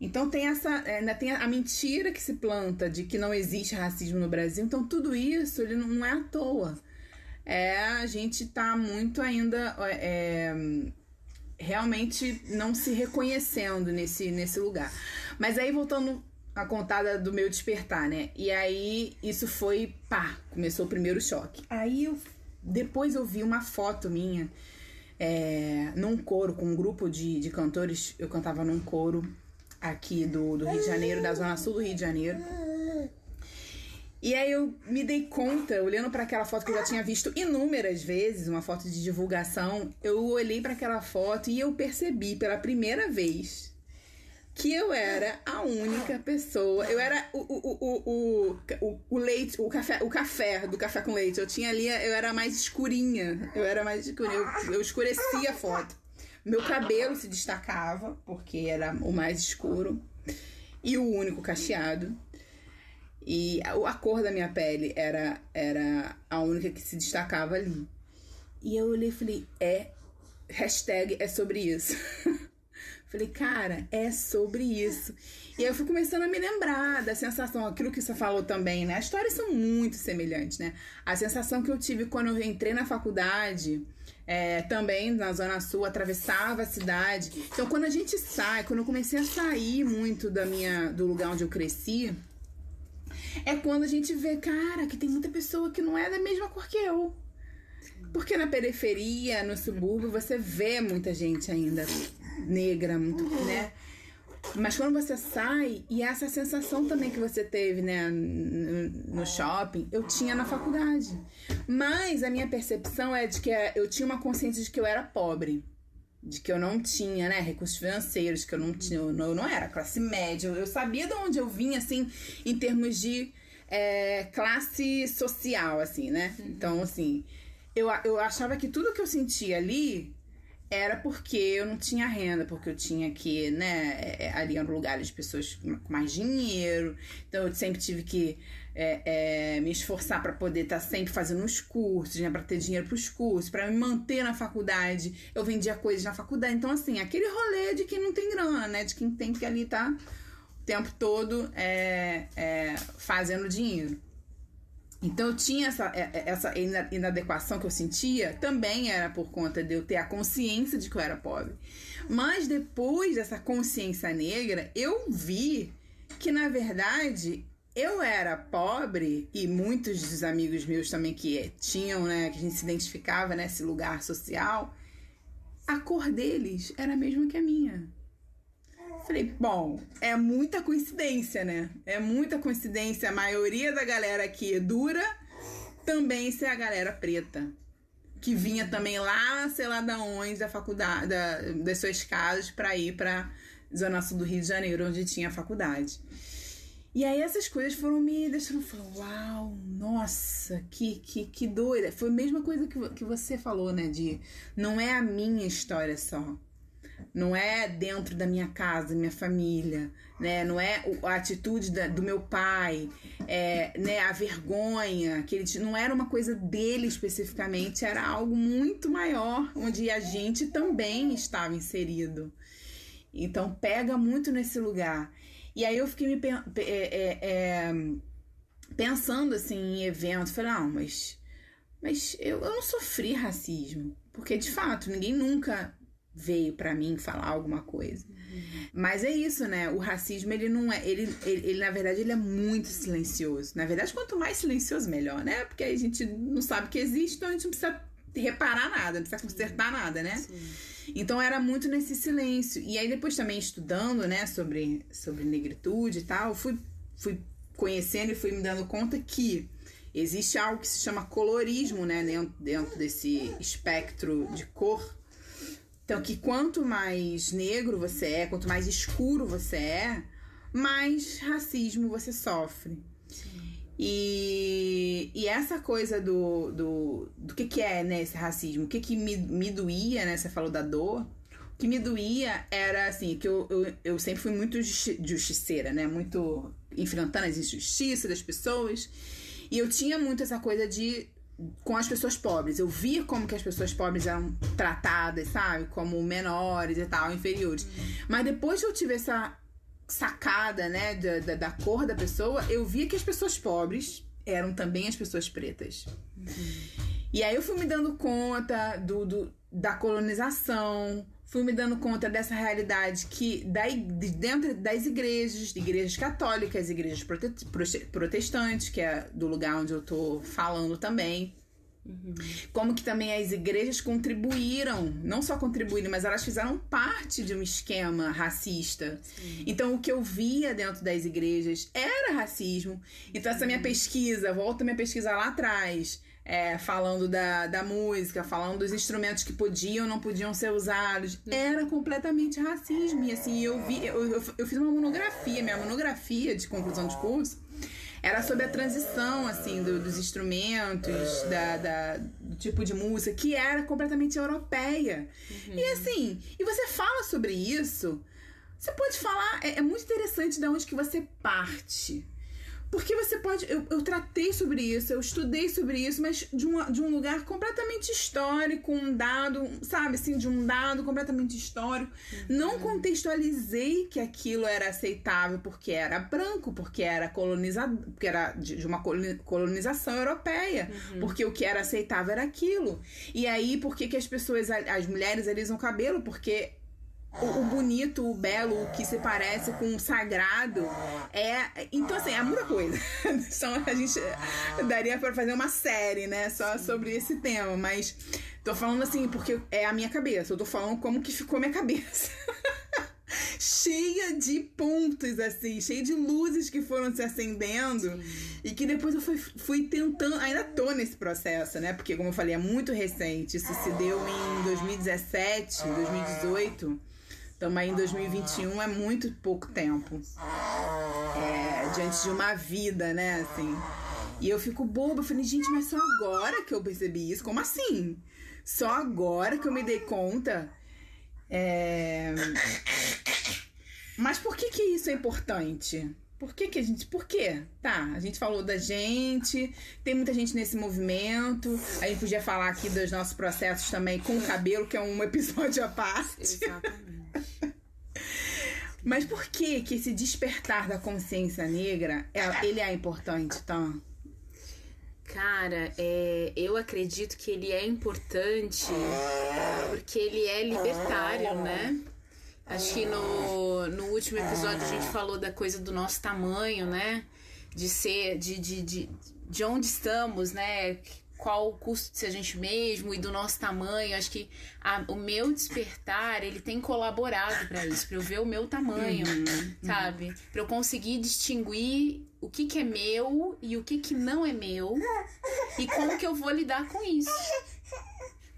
então tem essa, é, tem a mentira que se planta de que não existe racismo no Brasil. Então tudo isso ele não é à toa. É, a gente tá muito ainda é, realmente não se reconhecendo nesse, nesse lugar. Mas aí voltando a contada do meu despertar, né? E aí isso foi, pá, começou o primeiro choque. Aí eu depois eu vi uma foto minha é, num coro com um grupo de, de cantores. Eu cantava num coro aqui do, do Rio de Janeiro, da zona sul do Rio de Janeiro. E aí eu me dei conta, olhando para aquela foto que eu já tinha visto inúmeras vezes, uma foto de divulgação, eu olhei para aquela foto e eu percebi pela primeira vez que eu era a única pessoa. Eu era o, o, o, o, o, leite, o café, o café do café com leite. Eu tinha ali, eu era mais escurinha. Eu era mais escurinha. Eu, eu escurecia a foto. Meu cabelo se destacava, porque era o mais escuro e o único cacheado. E a, cor da minha pele era, era a única que se destacava ali. E eu olhei e falei, é, hashtag é sobre isso. falei, cara, é sobre isso. E aí eu fui começando a me lembrar da sensação, aquilo que você falou também, né? As histórias são muito semelhantes, né? A sensação que eu tive quando eu entrei na faculdade é, também na Zona Sul, atravessava a cidade. Então, quando a gente sai, quando eu comecei a sair muito da minha, do lugar onde eu cresci, é quando a gente vê, cara, que tem muita pessoa que não é da mesma cor que eu. Porque na periferia, no subúrbio, você vê muita gente ainda negra, muito, né? Mas quando você sai, e essa sensação também que você teve, né, no shopping, eu tinha na faculdade. Mas a minha percepção é de que eu tinha uma consciência de que eu era pobre. De que eu não tinha, né, recursos financeiros, que eu não tinha, eu não, era classe média. Eu sabia de onde eu vinha, assim, em termos de é, classe social, assim, né? Então, assim, eu, eu achava que tudo que eu sentia ali era porque eu não tinha renda, porque eu tinha que, né, é, é, ali no lugar de pessoas com mais dinheiro, então eu sempre tive que é, é, me esforçar para poder estar tá sempre fazendo os cursos, né, para ter dinheiro para os cursos, para me manter na faculdade. Eu vendia coisas na faculdade, então assim, aquele rolê de quem não tem grana, né, de quem tem que ali tá o tempo todo é, é, fazendo dinheiro. Então eu tinha essa, é, é, essa inadequação que eu sentia, também era por conta de eu ter a consciência de que eu era pobre. Mas depois dessa consciência negra, eu vi que na verdade eu era pobre e muitos dos amigos meus também que tinham, né, que a gente se identificava nesse lugar social, a cor deles era a mesma que a minha. Falei, bom, é muita coincidência, né? É muita coincidência. A maioria da galera aqui dura também ser a galera preta. Que vinha também lá, sei lá da onde, da faculdade, da, das suas casas, para ir pra Zona Sul do Rio de Janeiro, onde tinha a faculdade. E aí essas coisas foram me deixando falar, uau, nossa, que, que, que doida. Foi a mesma coisa que, que você falou, né? De não é a minha história só. Não é dentro da minha casa, minha família, né? Não é a atitude da, do meu pai, é, né? A vergonha, que ele não era uma coisa dele especificamente, era algo muito maior, onde a gente também estava inserido. Então pega muito nesse lugar. E aí eu fiquei me é, é, é, pensando assim em eventos, falei, não, mas, mas eu, eu não sofri racismo. Porque de fato, ninguém nunca veio para mim falar alguma coisa. Uhum. Mas é isso, né? O racismo, ele não é. Ele, ele, ele, na verdade, ele é muito silencioso. Na verdade, quanto mais silencioso, melhor, né? Porque a gente não sabe que existe, então a gente não precisa reparar nada, não precisa consertar nada, né? Sim. Então era muito nesse silêncio. E aí, depois também estudando, né, sobre, sobre negritude e tal, fui, fui conhecendo e fui me dando conta que existe algo que se chama colorismo, né, dentro, dentro desse espectro de cor então, que quanto mais negro você é, quanto mais escuro você é, mais racismo você sofre. E, e essa coisa do, do, do que, que é né, esse racismo, o que, que me, me doía, né? Você falou da dor. O que me doía era assim, que eu, eu, eu sempre fui muito justiceira, né? Muito enfrentando as injustiças das pessoas. E eu tinha muito essa coisa de com as pessoas pobres. Eu via como que as pessoas pobres eram tratadas, sabe? Como menores e tal, inferiores. Mas depois que eu tive essa sacada, né, da, da, da, cor da pessoa, eu via que as pessoas pobres eram também as pessoas pretas. Uhum. E aí eu fui me dando conta do, do, da colonização, fui me dando conta dessa realidade que da, de dentro das igrejas, de igrejas católicas, igrejas prote, protestantes, que é do lugar onde eu tô falando também. Uhum. Como que também as igrejas contribuíram, não só contribuíram, mas elas fizeram parte de um esquema racista. Sim. Então, o que eu via dentro das igrejas era racismo. Então, essa minha pesquisa, volta minha pesquisa lá atrás, é, falando da, da música, falando dos instrumentos que podiam ou não podiam ser usados. Era completamente racismo. E assim, eu vi, eu, eu, eu, fiz uma monografia, minha monografia de conclusão de curso era sobre a transição, assim, do, dos instrumentos, da, da, do tipo de música, que era completamente europeia. Uhum. E assim, e você fala sobre isso, você pode falar, é, é muito interessante de onde que você parte. Porque você pode. Eu, eu tratei sobre isso, eu estudei sobre isso, mas de, uma, de um lugar completamente histórico, um dado, sabe assim, de um dado completamente histórico. Uhum. Não contextualizei que aquilo era aceitável porque era branco, porque era colonizado, porque era de, de uma colonização europeia. Uhum. Porque o que era aceitável era aquilo. E aí, por que, que as pessoas, as mulheres alisam o cabelo? Porque o, o, bonito, o belo, o que se parece com o sagrado. É, então, assim, é muita coisa. Então, a gente daria para fazer uma série, né, só sobre esse tema, mas tô falando assim porque é a minha cabeça. Eu tô falando como que ficou minha cabeça. cheia de pontos, assim, cheia de luzes que foram se acendendo Sim. e que depois eu fui, fui tentando, ainda tô nesse processo, né? Porque, como eu falei, é muito recente. Isso se deu em 2017, 2018. Estamos aí em 2021, é muito pouco tempo. É, diante de uma vida, né, assim. E eu fico boba, eu falei, gente, mas só agora que eu percebi isso? Como assim? Só agora que eu me dei conta? É... Mas por que que isso é importante? Por que, que a gente. Por quê? Tá, a gente falou da gente, tem muita gente nesse movimento. A gente podia falar aqui dos nossos processos também com o cabelo, que é um episódio à parte. Exatamente. Mas por que que esse despertar da consciência negra, é, ele é importante, tá? Cara, é, eu acredito que ele é importante porque ele é libertário, né? Acho que no, no último episódio a gente falou da coisa do nosso tamanho, né? De ser, de, de, de, de onde estamos, né? Qual o custo de ser a gente mesmo e do nosso tamanho. Acho que a, o meu despertar, ele tem colaborado para isso, para eu ver o meu tamanho, uhum, sabe? Para eu conseguir distinguir o que, que é meu e o que, que não é meu e como que eu vou lidar com isso.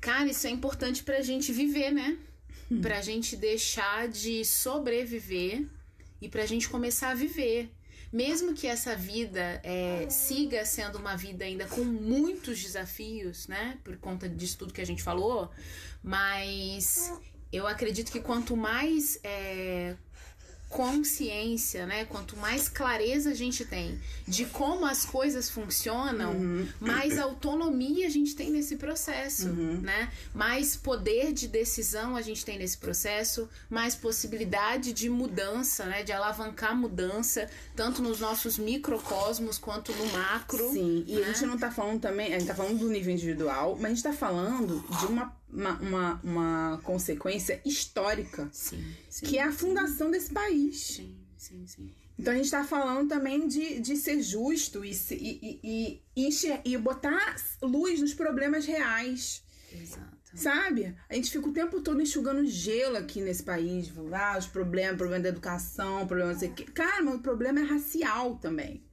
Cara, isso é importante pra gente viver, né? Pra gente deixar de sobreviver e pra gente começar a viver mesmo que essa vida é, siga sendo uma vida ainda com muitos desafios, né? Por conta disso tudo que a gente falou, mas eu acredito que quanto mais é, consciência, né? Quanto mais clareza a gente tem de como as coisas funcionam, uhum. mais autonomia a gente tem nesse processo, uhum. né? Mais poder de decisão a gente tem nesse processo, mais possibilidade de mudança, né? De alavancar mudança, tanto nos nossos microcosmos quanto no macro. Sim, e né? a gente não tá falando também, a gente tá falando do nível individual, mas a gente tá falando de uma uma, uma, uma consequência histórica, sim, sim, que é a fundação desse país. Sim, sim, sim. Então a gente está falando também de, de ser justo e, e, e, e, e botar luz nos problemas reais. Exato. Sabe? A gente fica o tempo todo enxugando gelo aqui nesse país. Ah, os problemas, problema da educação, problema não sei o quê. Cara, mas o problema é racial também.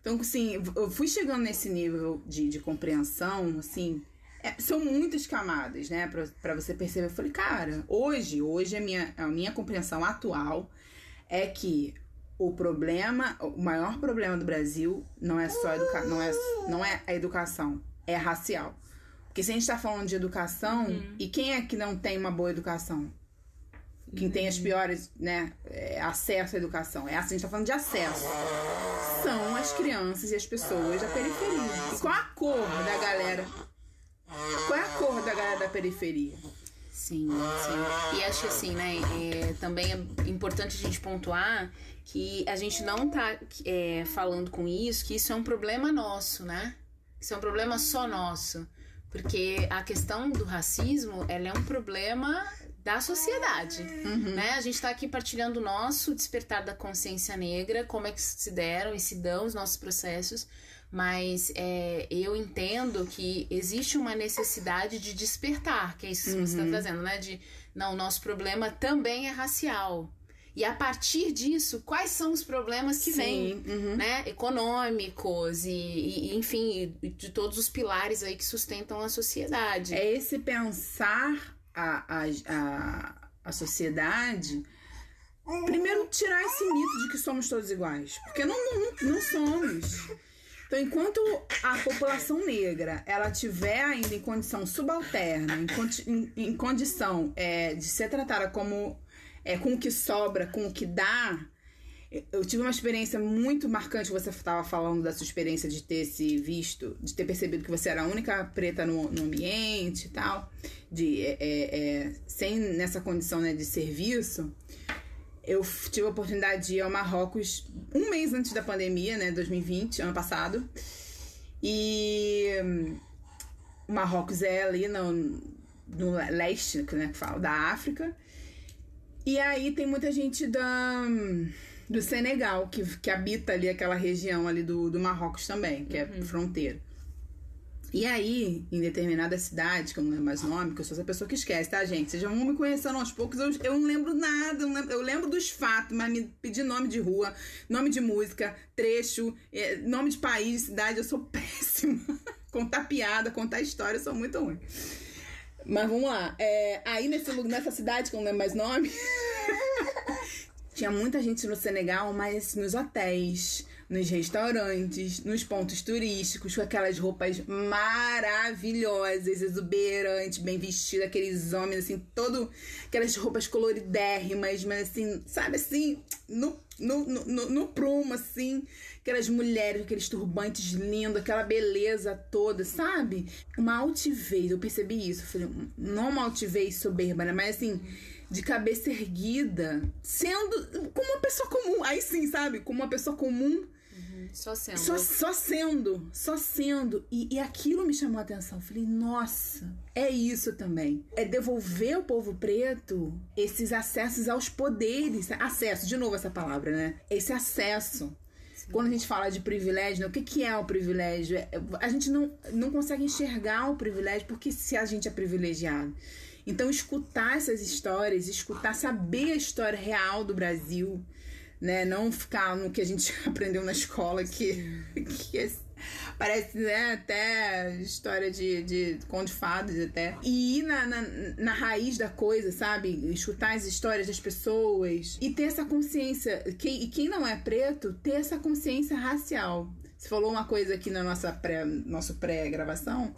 Então, assim, eu fui chegando nesse nível de, de compreensão, assim, é, são muitas camadas, né, pra, pra você perceber. Eu falei, cara, hoje, hoje a minha, a minha compreensão atual é que o problema, o maior problema do Brasil não é só educa não é, não é a educação, é racial. Porque se a gente tá falando de educação, uhum. e quem é que não tem uma boa educação? Quem uhum. tem as uhum. piores, né, é, acesso à educação. É assim, a gente tá falando de acesso. São as crianças e as pessoas da periferia. E qual a cor da galera qual é a cor da galera da periferia? Sim, sim. E acho que assim, né? É, também é importante a gente pontuar que a gente não tá é, falando com isso, que isso é um problema nosso, né? Isso é um problema só nosso. Porque a questão do racismo, ela é um problema da sociedade, uhum. né? A gente está aqui partilhando o nosso despertar da consciência negra, como é que se deram e se dão os nossos processos, mas é, eu entendo que existe uma necessidade de despertar, que é isso que uhum. você está trazendo, né? De, não, nosso problema também é racial. E a partir disso, quais são os problemas que Sim, vêm, uhum. né? Econômicos e, e, enfim, de todos os pilares aí que sustentam a sociedade. É esse pensar a, a, a, a sociedade primeiro tirar esse mito de que somos todos iguais. Porque não, não, não somos. Então, enquanto a população negra ela tiver ainda em condição subalterna, em, em, em condição é, de ser tratada como é, com o que sobra, com o que dá, eu tive uma experiência muito marcante. Você estava falando da sua experiência de ter se visto, de ter percebido que você era a única preta no, no ambiente e tal, de é, é, é sem nessa condição né, de serviço eu tive a oportunidade de ir ao Marrocos um mês antes da pandemia, né? 2020, ano passado. E o Marrocos é ali no, no leste, né, que fala, da África. E aí tem muita gente da, do Senegal que, que habita ali aquela região ali do, do Marrocos também, que é uhum. fronteira. E aí, em determinada cidade, que eu não lembro mais o nome, que eu sou essa pessoa que esquece, tá, gente? Vocês já vão me conhecendo aos poucos, eu, eu não lembro nada, eu lembro, eu lembro dos fatos, mas me pedir nome de rua, nome de música, trecho, é, nome de país, cidade, eu sou péssima. contar piada, contar história, eu sou muito ruim. Mas vamos lá. É, aí nesse, nessa cidade, que eu não lembro mais nome, tinha muita gente no Senegal, mas nos hotéis nos restaurantes, nos pontos turísticos, com aquelas roupas maravilhosas, exuberantes, bem vestidas, aqueles homens assim, todo aquelas roupas coloridérrimas, mas assim, sabe assim, no, no, no, no prumo, assim, aquelas mulheres, aqueles turbantes lindos, aquela beleza toda, sabe? Uma altivez, eu percebi isso, falei, não uma altivez soberba, né? Mas assim, de cabeça erguida, sendo como uma pessoa comum. Aí sim, sabe? Como uma pessoa comum só sendo. Só, só sendo, só sendo. E, e aquilo me chamou a atenção. Falei, nossa, é isso também. É devolver ao povo preto esses acessos aos poderes. Acesso, de novo essa palavra, né? Esse acesso. quando a gente fala de privilégio, né, o que, que é o privilégio? É, a gente não, não consegue enxergar o privilégio porque se a gente é privilegiado. Então, escutar essas histórias, escutar, saber a história real do Brasil, né? Não ficar no que a gente aprendeu na escola, que, que é Parece, né, até história de, de conto fadas até. E ir na, na, na, raiz da coisa, sabe? Escutar as histórias das pessoas. E ter essa consciência. Quem, e quem não é preto, ter essa consciência racial. Você falou uma coisa aqui na nossa pré, nosso pré-gravação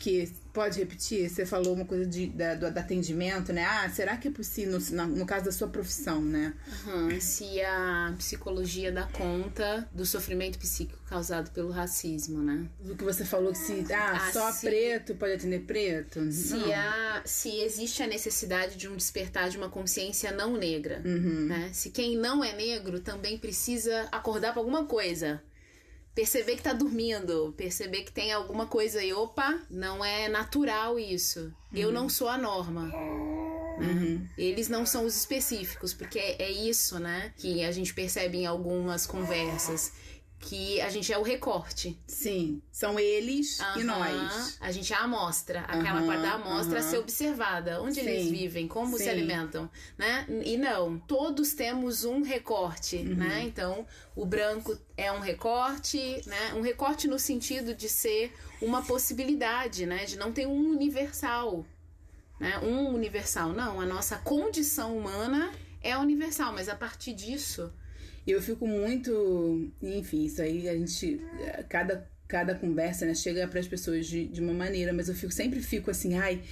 que pode repetir? Você falou uma coisa de, da, do, do atendimento, né? Ah, será que é possível, no, no caso da sua profissão, né? Uhum, se a psicologia dá conta do sofrimento psíquico causado pelo racismo, né? O que você falou que se ah, ah só se, preto pode atender preto? Se, a, se existe a necessidade de um despertar de uma consciência não negra, uhum. né? Se quem não é negro também precisa acordar para alguma coisa perceber que tá dormindo, perceber que tem alguma coisa aí, opa, não é natural isso. Uhum. Eu não sou a norma. Né? Uhum. Eles não são os específicos, porque é, é isso, né, que a gente percebe em algumas conversas que a gente é o recorte. Sim, são eles e nós. A gente é a amostra, aquela parte da amostra a ser observada, onde Sim. eles vivem, como Sim. se alimentam, né? E não, todos temos um recorte, uhum. né? Então, o branco é um recorte, né? Um recorte no sentido de ser uma possibilidade, né? De não ter um universal, né? Um universal, não, a nossa condição humana é universal, mas a partir disso eu fico muito. Enfim, isso aí a gente. Cada, cada conversa né, chega para as pessoas de, de uma maneira, mas eu fico, sempre fico assim, ai.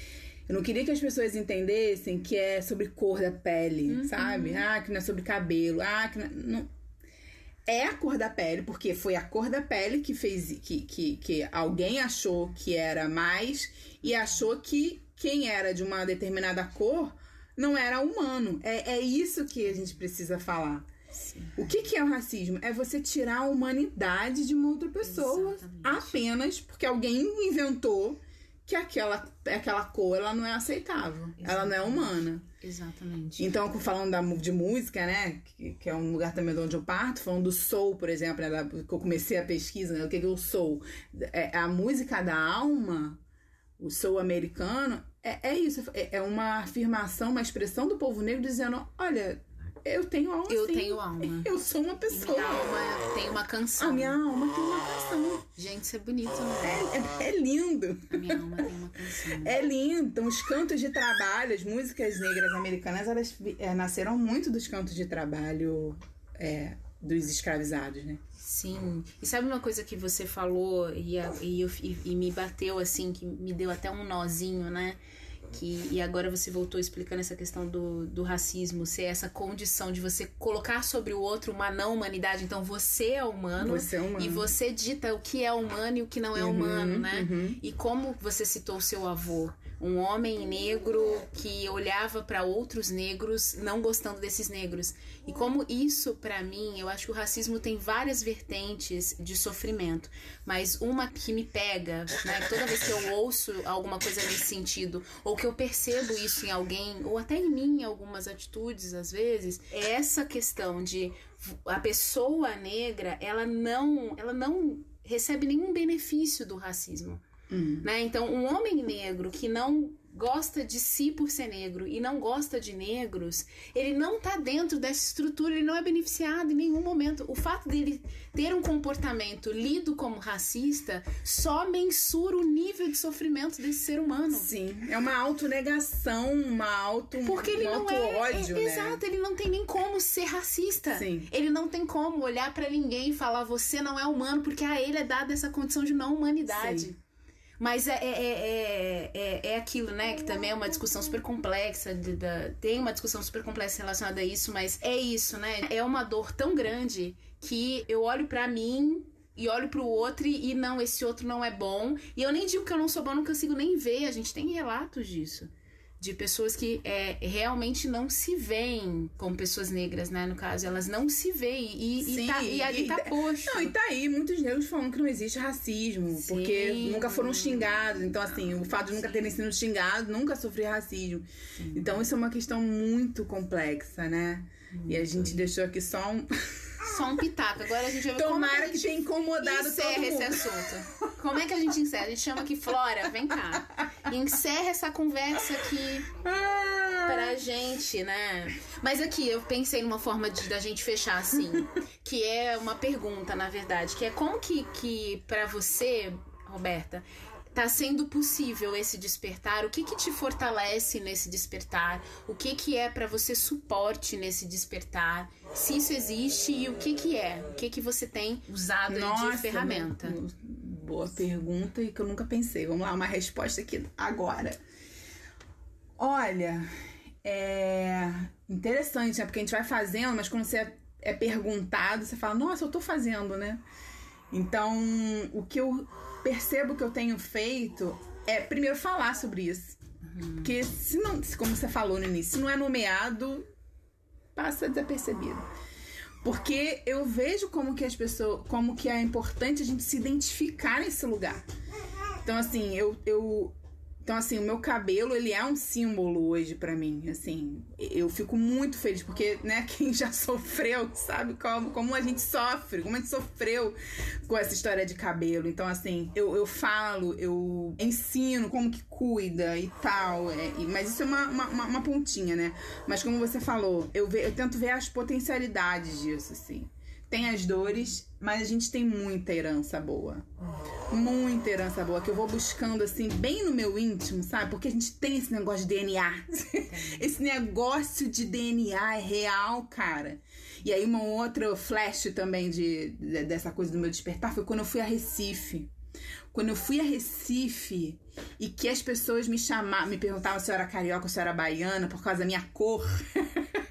Eu não queria que as pessoas entendessem que é sobre cor da pele, uhum. sabe? Ah, que não é sobre cabelo. Ah, que não, é, não. É a cor da pele, porque foi a cor da pele que fez. Que, que, que alguém achou que era mais e achou que quem era de uma determinada cor não era humano. É, é isso que a gente precisa falar. O que, que é o racismo? É você tirar a humanidade de uma outra pessoa Exatamente. apenas porque alguém inventou que aquela, aquela cor ela não é aceitável. Exatamente. Ela não é humana. Exatamente. Então, falando da, de música, né? Que, que, é um lugar também de onde eu parto, falando do soul, por exemplo, né, que eu comecei a pesquisa, né, o que, que é o soul? É, a música da alma, o soul americano, é, é isso. É, é uma afirmação, uma expressão do povo negro dizendo: olha, eu tenho alma. Eu sim. tenho alma. Eu sou uma pessoa. Minha alma tem uma canção. A minha alma tem uma canção. Gente, isso é bonito, né? É, é, é lindo. A minha alma tem uma canção. É lindo. Então, os cantos de trabalho, as músicas negras americanas, elas é, nasceram muito dos cantos de trabalho é, dos escravizados, né? Sim. E sabe uma coisa que você falou e, e, e, e me bateu assim, que me deu até um nozinho, né? Que e agora você voltou explicando essa questão do, do racismo ser essa condição de você colocar sobre o outro uma não humanidade então você é humano, você é humano. e você dita o que é humano e o que não é uhum, humano né uhum. e como você citou seu avô um homem negro que olhava para outros negros não gostando desses negros e como isso para mim eu acho que o racismo tem várias vertentes de sofrimento mas uma que me pega né toda vez que eu ouço alguma coisa nesse sentido ou que eu percebo isso em alguém, ou até em mim, em algumas atitudes, às vezes, é essa questão de a pessoa negra, ela não, ela não recebe nenhum benefício do racismo. Uhum. Né? Então, um homem negro que não gosta de si por ser negro e não gosta de negros, ele não tá dentro dessa estrutura, ele não é beneficiado em nenhum momento. O fato dele ter um comportamento lido como racista só mensura o nível de sofrimento desse ser humano. Sim, é uma autonegação, uma auto Porque ele um não é, ódio, é, né? Exato, ele não tem nem como ser racista. Sim. Ele não tem como olhar para ninguém e falar você não é humano, porque a ele é dada essa condição de não humanidade. Sim. Mas é, é, é, é, aquilo, né? Que também é uma discussão super complexa. De, da, tem uma discussão super complexa relacionada a isso, mas é isso, né? É uma dor tão grande que eu olho para mim e olho pro outro e, e não, esse outro não é bom. E eu nem digo que eu não sou bom, não consigo nem ver. A gente tem relatos disso de pessoas que é, realmente não se veem como pessoas negras, né? No caso, elas não se veem e, Sim, e, tá, e, e, e tá posto. Não, e tá aí muitos negros falando que não existe racismo, Sim. porque nunca foram xingados. Então, assim, o fato de nunca terem sido xingados, nunca sofrer racismo. Sim. Então, isso é uma questão muito complexa, né? Muito. E a gente deixou aqui só um. Só um pitaco. Agora a gente vai ver Tomara como que, que a gente tenha incomodado encerra esse assunto. Como é que a gente encerra? A gente chama aqui Flora, vem cá. Encerra essa conversa aqui Ah, pra gente, né? Mas aqui eu pensei numa forma de da gente fechar assim, que é uma pergunta, na verdade, que é como que que para você, Roberta, tá sendo possível esse despertar? O que que te fortalece nesse despertar? O que que é pra você suporte nesse despertar? Se isso existe e o que que é? O que que você tem usado Nossa, de ferramenta? Boa pergunta e que eu nunca pensei. Vamos lá, uma resposta aqui agora. Olha, é interessante, né? Porque a gente vai fazendo, mas quando você é- é perguntado, você fala, nossa, eu tô fazendo, né? Então, o que eu percebo que eu tenho feito é primeiro falar sobre isso. Porque se não, como você falou no início, se não é nomeado, passa desapercebido. Porque eu vejo como que as pessoas, como que é importante a gente se identificar nesse lugar. Então assim, eu, eu então assim, o meu cabelo, ele é um símbolo hoje pra mim, assim. Eu fico muito feliz porque, né, quem já sofreu, sabe como, como a gente sofre, como a gente sofreu com essa história de cabelo. Então assim, eu, eu falo, eu ensino como que cuida e tal, é, e- mas isso é uma, uma, uma- uma pontinha, né? Mas como você falou, eu, ve- eu tento ver as potencialidades disso, assim. Tem as dores, mas a gente tem muita herança boa. Muita herança boa, que eu vou buscando, assim, bem no meu íntimo, sabe? Porque a gente tem esse negócio de DNA. esse negócio de DNA é real, cara. E aí, uma outra flash também de, de- dessa coisa do meu despertar foi quando eu fui a Recife. Quando eu fui a Recife e que as pessoas me chamavam, me perguntavam se eu era carioca ou se eu era baiana por causa da minha cor.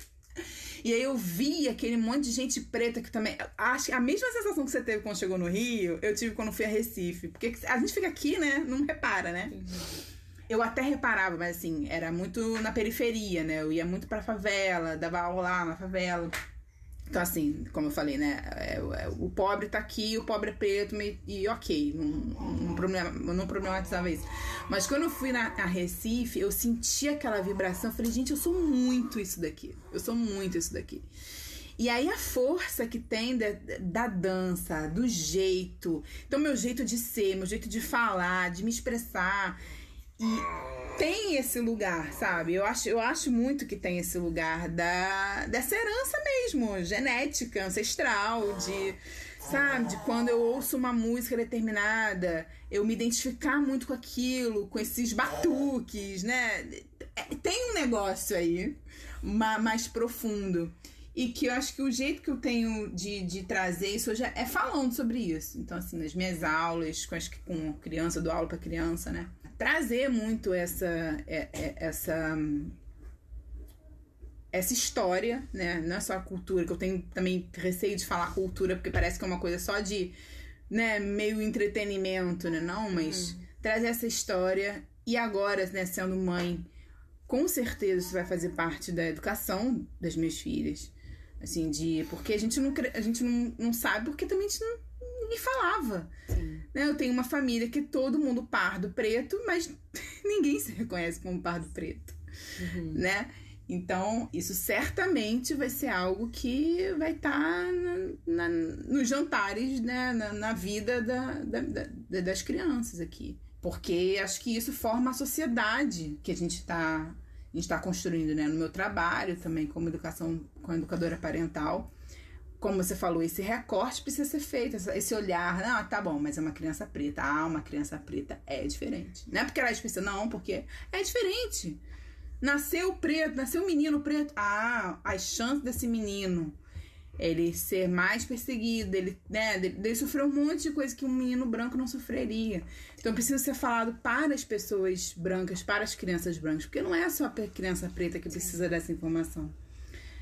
E aí eu vi aquele monte de gente preta que também. Acho que a mesma sensação que você teve quando chegou no Rio, eu tive quando fui a Recife. Porque a gente fica aqui, né? Não repara, né? Eu até reparava, mas assim, era muito na periferia, né? Eu ia muito pra favela, dava aula lá na favela. Então, assim, como eu falei, né? é, é, o pobre tá aqui, o pobre é preto, e, ok, não, não, problema, não problematizava isso. Mas quando eu fui na, na Recife, eu senti aquela vibração, eu falei, gente, eu sou muito isso daqui. Eu sou muito isso daqui. E aí a força que tem da, da dança, do jeito, então meu jeito de ser, meu jeito de falar, de me expressar. E tem esse lugar, sabe? Eu acho, eu acho muito que tem esse lugar da, dessa herança mesmo, genética, ancestral, de, sabe? De quando eu ouço uma música determinada, eu me identificar muito com aquilo, com esses batuques, né? É, Tem um negócio aí ma- mais profundo. E que eu acho que o jeito que eu tenho de, de trazer isso hoje é, é falando sobre isso. Então, assim, nas minhas aulas, com, as, com criança, dou aula pra criança, né? Trazer muito essa, é- é- essa, essa história, né? Não é só a cultura, que eu tenho também receio de falar cultura, porque parece que é uma coisa só de, né, meio entretenimento, né? Não, mas trazer essa história. E agora, né, sendo mãe, com certeza isso vai fazer parte da educação das minhas filhas. Assim, de. Porque a gente não, a gente não, não sabe, porque também a gente não. Ninguém falava. Sim. Né? Eu tenho uma família que todo mundo pardo preto, mas ninguém se reconhece como pardo preto, Uhum. né? Então, isso certamente vai ser algo que vai estar nos jantares, né? na, na vida da, da- da- das crianças aqui. Porque acho que isso forma a sociedade que a gente está a gente tá construindo, né? No meu trabalho também, como educação, como educadora parental como você falou, esse recorte precisa ser feito, esse olhar, não, tá bom, mas é uma criança preta. Ah, uma criança preta é diferente. Não é porque ela é especial, não, porque é diferente. Nasceu preto, nasceu um menino preto. Ah, as chances desse menino ele ser mais perseguido, ele, né, dele sofrer um monte de coisa que um menino branco não sofreria. Então precisa ser falado para as pessoas brancas, para as crianças brancas, porque não é só a criança preta que precisa dessa informação.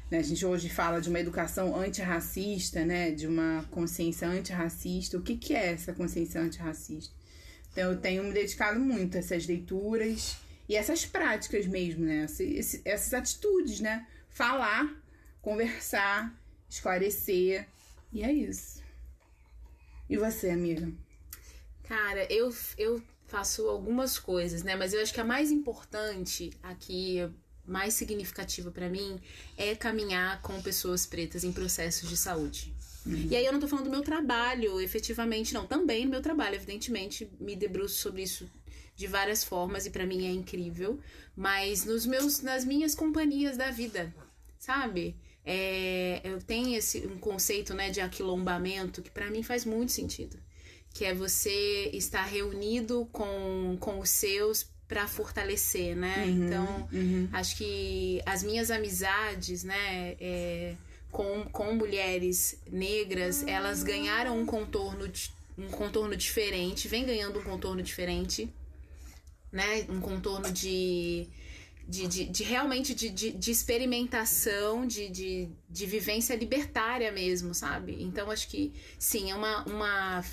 Né, A gente hoje fala de uma educação antirracista, né? De uma consciência antirracista. O que, que é essa consciência antirracista? Então eu tenho me dedicado muito a essas leituras e essas práticas mesmo, né? Esse- essas atitudes, né? Falar, conversar, esclarecer. E é isso. E você, amiga? Cara, eu, eu faço algumas coisas, né? Mas eu acho que a mais importante aqui, mais significativa pra mim, é caminhar com pessoas pretas em processos de saúde. Uhum. E aí eu não tô falando do meu trabalho, efetivamente, não. Também no meu trabalho, evidentemente, me debruço sobre isso de várias formas e para mim é incrível. Mas nos meus, nas minhas companhias da vida, sabe? É, eu tenho esse um conceito né, de aquilombamento que para mim faz muito sentido. Que é você estar reunido com, com os seus para fortalecer, né? Uhum, então, uhum. acho que as minhas amizades, né, é, com, com mulheres negras, elas ganharam um contorno, um contorno diferente, vem ganhando um contorno diferente, né? Um contorno de. De, de, de realmente de, de, de, experimentação, de, de, de vivência libertária mesmo, sabe? Então acho que sim, é uma, uma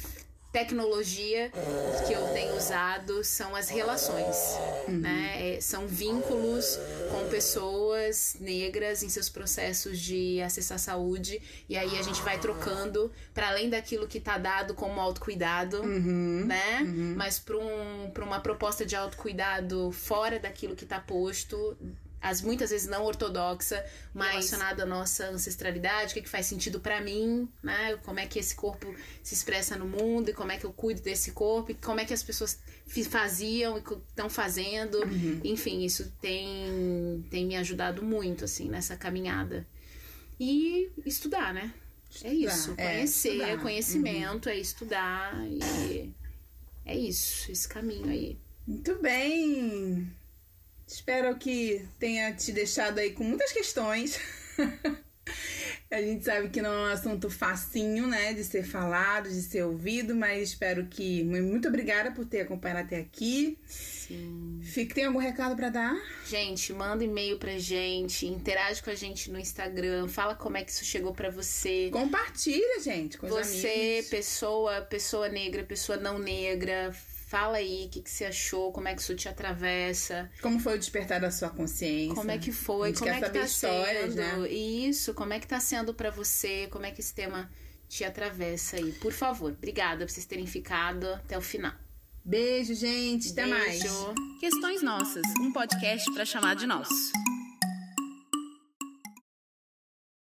tecnologia que eu tenho usado são as relações, uhum. né? É, são vínculos com pessoas negras em seus processos de acesso à saúde e aí a gente vai trocando para além daquilo que está dado como autocuidado, uhum. né? Uhum. Mas para um, uma proposta de autocuidado fora daquilo que está posto as muitas vezes não ortodoxa, mas relacionada à nossa ancestralidade, o que, que faz sentido para mim, né? Como é que esse corpo se expressa no mundo e como é que eu cuido desse corpo e como é que as pessoas faziam e estão fazendo. Uhum. Enfim, isso tem, tem me ajudado muito, assim, nessa caminhada. E estudar, né? É estudar, é isso. Conhecer, é conhecimento, uhum. é estudar e é isso, esse caminho aí. Muito bem! Espero que tenha te deixado aí com muitas questões. A gente sabe que não é um assunto facinho, né, de ser falado, de ser ouvido, mas espero que. Muito obrigada por ter acompanhado até aqui. Sim. Fique, tem algum recado para dar? Gente, manda e-mail pra gente, interage com a gente no Instagram, fala como é que isso chegou para você. Compartilha, gente, com Você, amigos. pessoa, pessoa negra, pessoa não negra, Fala aí o que, que você achou, como é que isso te atravessa. Como foi o despertar da sua consciência? Como é que foi, como é que tá histórias, sendo. Né? Isso, como é que tá sendo para você, como é que esse tema te atravessa aí. Por favor, obrigada por vocês terem ficado até o final. Beijo, gente. Até Beijo. mais. Questões Nossas, um podcast para chamar de nosso.